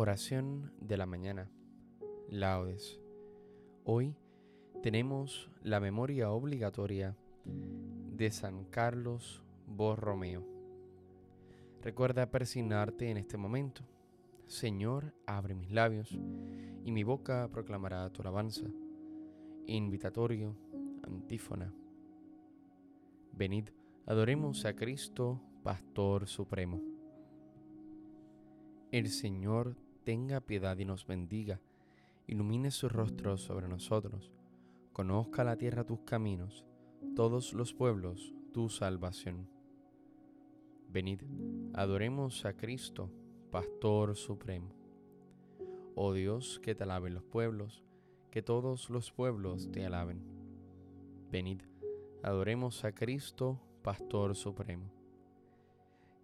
Oración de la mañana. Laudes. Hoy tenemos la memoria obligatoria de San Carlos Borromeo. Recuerda persignarte en este momento. Señor, abre mis labios y mi boca proclamará tu alabanza. Invitatorio, antífona. Venid, adoremos a Cristo, Pastor Supremo. El Señor tenga piedad y nos bendiga, ilumine su rostro sobre nosotros, conozca la tierra tus caminos, todos los pueblos tu salvación. Venid, adoremos a Cristo, Pastor Supremo. Oh Dios, que te alaben los pueblos, que todos los pueblos te alaben. Venid, adoremos a Cristo, Pastor Supremo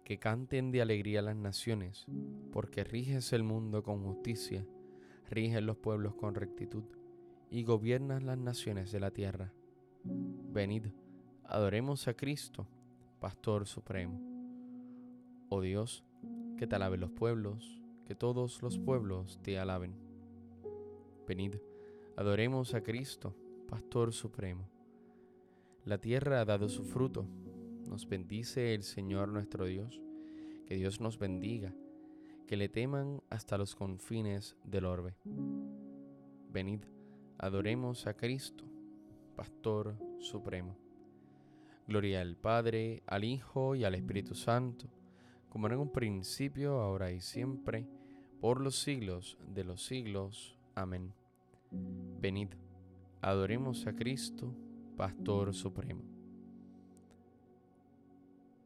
que canten de alegría las naciones, porque riges el mundo con justicia, riges los pueblos con rectitud, y gobiernas las naciones de la tierra. Venid, adoremos a Cristo, Pastor Supremo. Oh Dios, que te alaben los pueblos, que todos los pueblos te alaben. Venid, adoremos a Cristo, Pastor Supremo. La tierra ha dado su fruto nos bendice el Señor nuestro Dios. Que Dios nos bendiga. Que le teman hasta los confines del orbe. Venid, adoremos a Cristo, Pastor Supremo. Gloria al Padre, al Hijo y al Espíritu Santo, como en un principio, ahora y siempre, por los siglos de los siglos. Amén. Venid, adoremos a Cristo, Pastor Supremo.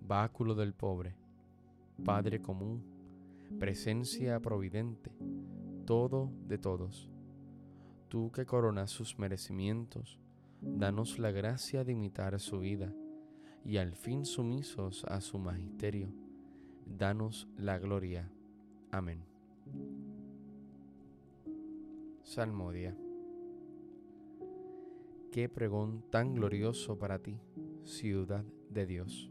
báculo del pobre, Padre común, presencia providente, todo de todos. Tú que coronas sus merecimientos, danos la gracia de imitar su vida y al fin sumisos a su magisterio, danos la gloria. Amén. Salmodia. Qué pregón tan glorioso para ti, ciudad de Dios.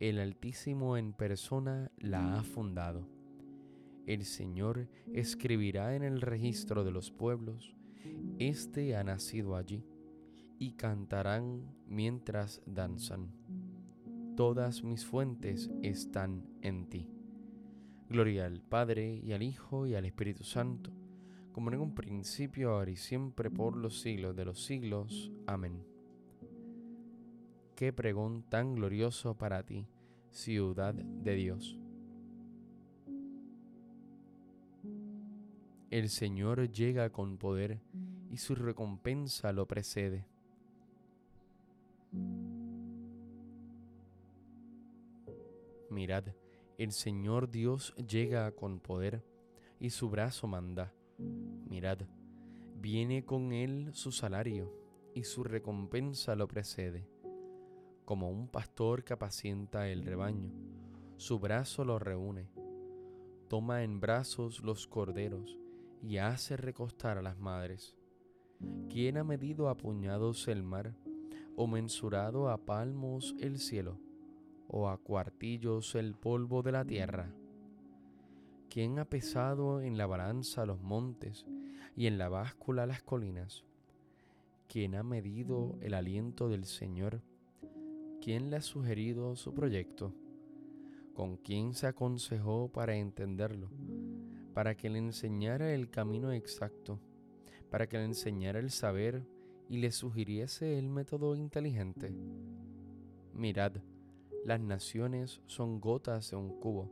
el Altísimo en persona la ha fundado. El Señor escribirá en el registro de los pueblos, Este ha nacido allí, y cantarán mientras danzan. Todas mis fuentes están en ti. Gloria al Padre y al Hijo y al Espíritu Santo, como en un principio, ahora y siempre, por los siglos de los siglos. Amén. Qué pregón tan glorioso para ti, ciudad de Dios. El Señor llega con poder y su recompensa lo precede. Mirad, el Señor Dios llega con poder y su brazo manda. Mirad, viene con él su salario y su recompensa lo precede como un pastor que apacienta el rebaño. Su brazo lo reúne, toma en brazos los corderos y hace recostar a las madres. ¿Quién ha medido a puñados el mar, o mensurado a palmos el cielo, o a cuartillos el polvo de la tierra? ¿Quién ha pesado en la balanza los montes y en la báscula las colinas? ¿Quién ha medido el aliento del Señor? Quién le ha sugerido su proyecto, con quién se aconsejó para entenderlo, para que le enseñara el camino exacto, para que le enseñara el saber y le sugiriese el método inteligente. Mirad, las naciones son gotas de un cubo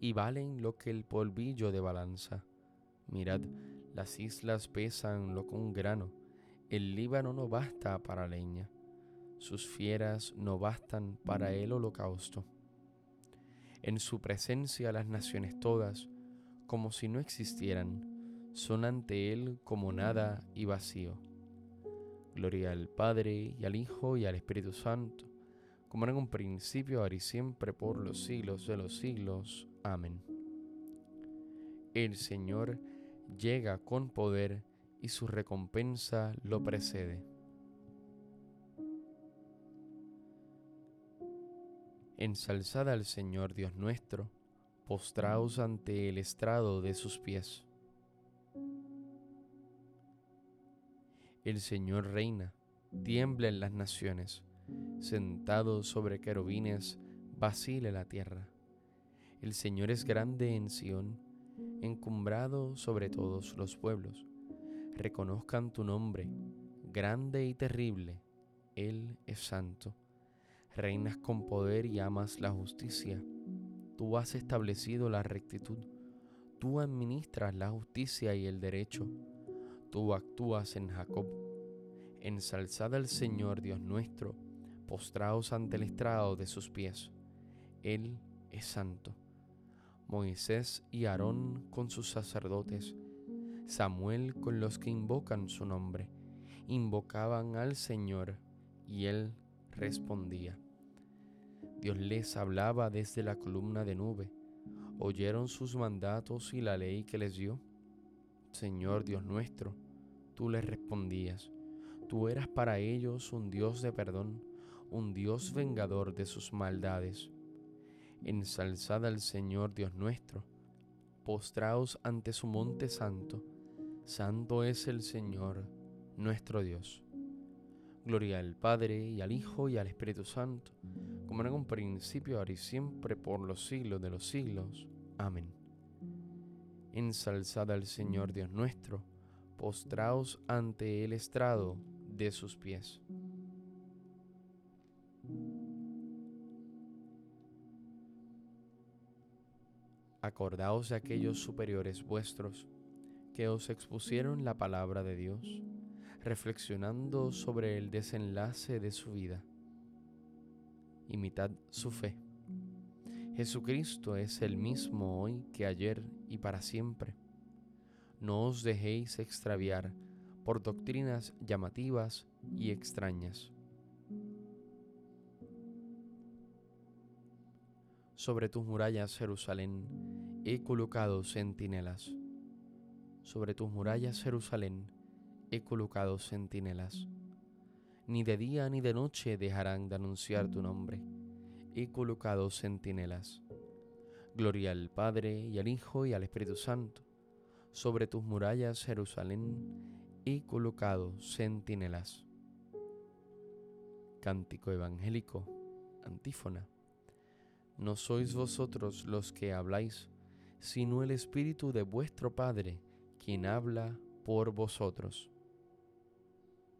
y valen lo que el polvillo de balanza. Mirad, las islas pesan lo que un grano, el Líbano no basta para leña, sus fieras no bastan para el holocausto. En su presencia las naciones todas como si no existieran, son ante Él como nada y vacío. Gloria al Padre y al Hijo y al Espíritu Santo, como en un principio, ahora y siempre, por los siglos de los siglos. Amén. El Señor llega con poder y su recompensa lo precede. Ensalzada al Señor Dios nuestro, postraos ante el estrado de sus pies. El Señor reina, tiembla en las naciones, sentado sobre querubines, vacile la tierra. El Señor es grande en Sión, encumbrado sobre todos los pueblos. Reconozcan tu nombre, grande y terrible, Él es santo. Reinas con poder y amas la justicia Tú has establecido la rectitud. Tú administras la justicia y el derecho. Tú actúas en Jacob. Ensalzad al Señor Dios nuestro, postraos ante el estrado de sus pies. Él es santo. Moisés y Aarón con sus sacerdotes, Samuel con los que invocan su nombre, invocaban al Señor y él respondía. Dios les hablaba desde la columna de nube. Oyeron sus mandatos y la ley que les dio. Señor Dios nuestro, tú les respondías. Tú eras para ellos un Dios de perdón, un Dios vengador de sus maldades. Ensalzad al Señor Dios nuestro, postraos ante su monte santo. Santo es el Señor, nuestro Dios. Gloria al Padre y al Hijo y al Espíritu Santo como en un principio, ahora y siempre, por los siglos de los siglos. Amén. Ensalzad al Señor Dios nuestro, postraos ante el estrado de sus pies. Acordaos de aquellos superiores vuestros que os expusieron la palabra de Dios, reflexionando sobre el desenlace de su vida imitad su fe. Jesucristo es el mismo hoy que ayer y para siempre. No os dejéis extraviar por doctrinas llamativas y extrañas. Sobre tus murallas, Jerusalén, he colocado centinelas. Sobre tus murallas, Jerusalén, he colocado centinelas ni de día ni de noche dejarán de anunciar tu nombre. He colocado centinelas. Gloria al Padre y al Hijo y al Espíritu Santo. Sobre tus murallas, Jerusalén, he colocado centinelas. Cántico evangélico, antífona. No sois vosotros los que habláis, sino el Espíritu de vuestro Padre, quien habla por vosotros.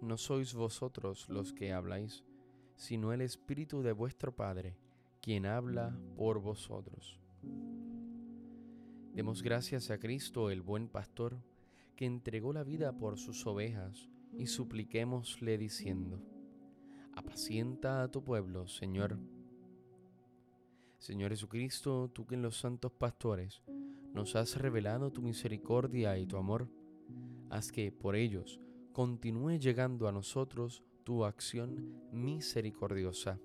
No sois vosotros los que habláis, sino el Espíritu de vuestro Padre, quien habla por vosotros. Demos gracias a Cristo, el buen pastor, que entregó la vida por sus ovejas, y supliquémosle diciendo, apacienta a tu pueblo, Señor. Señor Jesucristo, tú que en los santos pastores nos has revelado tu misericordia y tu amor, haz que por ellos continúe llegando a nosotros tu acción misericordiosa.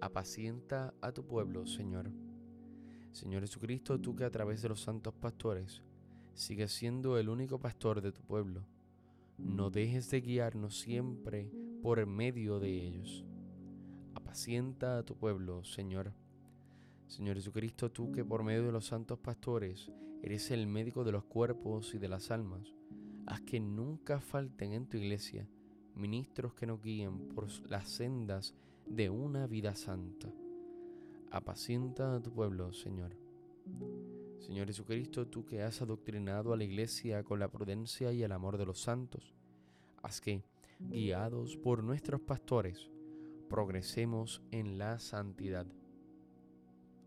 Apacienta a tu pueblo, Señor. Señor Jesucristo, tú que a través de los santos pastores Sigue siendo el único pastor de tu pueblo. No dejes de guiarnos siempre por medio de ellos. Apacienta a tu pueblo, Señor. Señor Jesucristo, tú que por medio de los santos pastores eres el médico de los cuerpos y de las almas, haz que nunca falten en tu iglesia ministros que nos guíen por las sendas de una vida santa. Apacienta a tu pueblo, Señor. Señor Jesucristo, tú que has adoctrinado a la iglesia con la prudencia y el amor de los santos, haz que, guiados por nuestros pastores, progresemos en la santidad.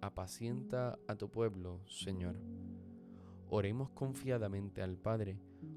Apacienta a tu pueblo, Señor. Oremos confiadamente al Padre,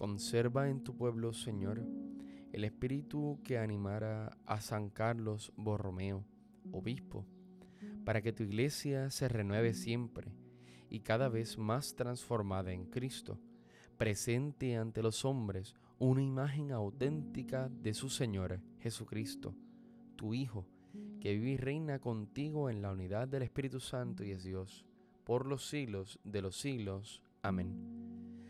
Conserva en tu pueblo, Señor, el espíritu que animara a San Carlos Borromeo, obispo, para que tu iglesia se renueve siempre y cada vez más transformada en Cristo, presente ante los hombres una imagen auténtica de su Señor Jesucristo, tu Hijo, que vive y reina contigo en la unidad del Espíritu Santo y es Dios, por los siglos de los siglos. Amén.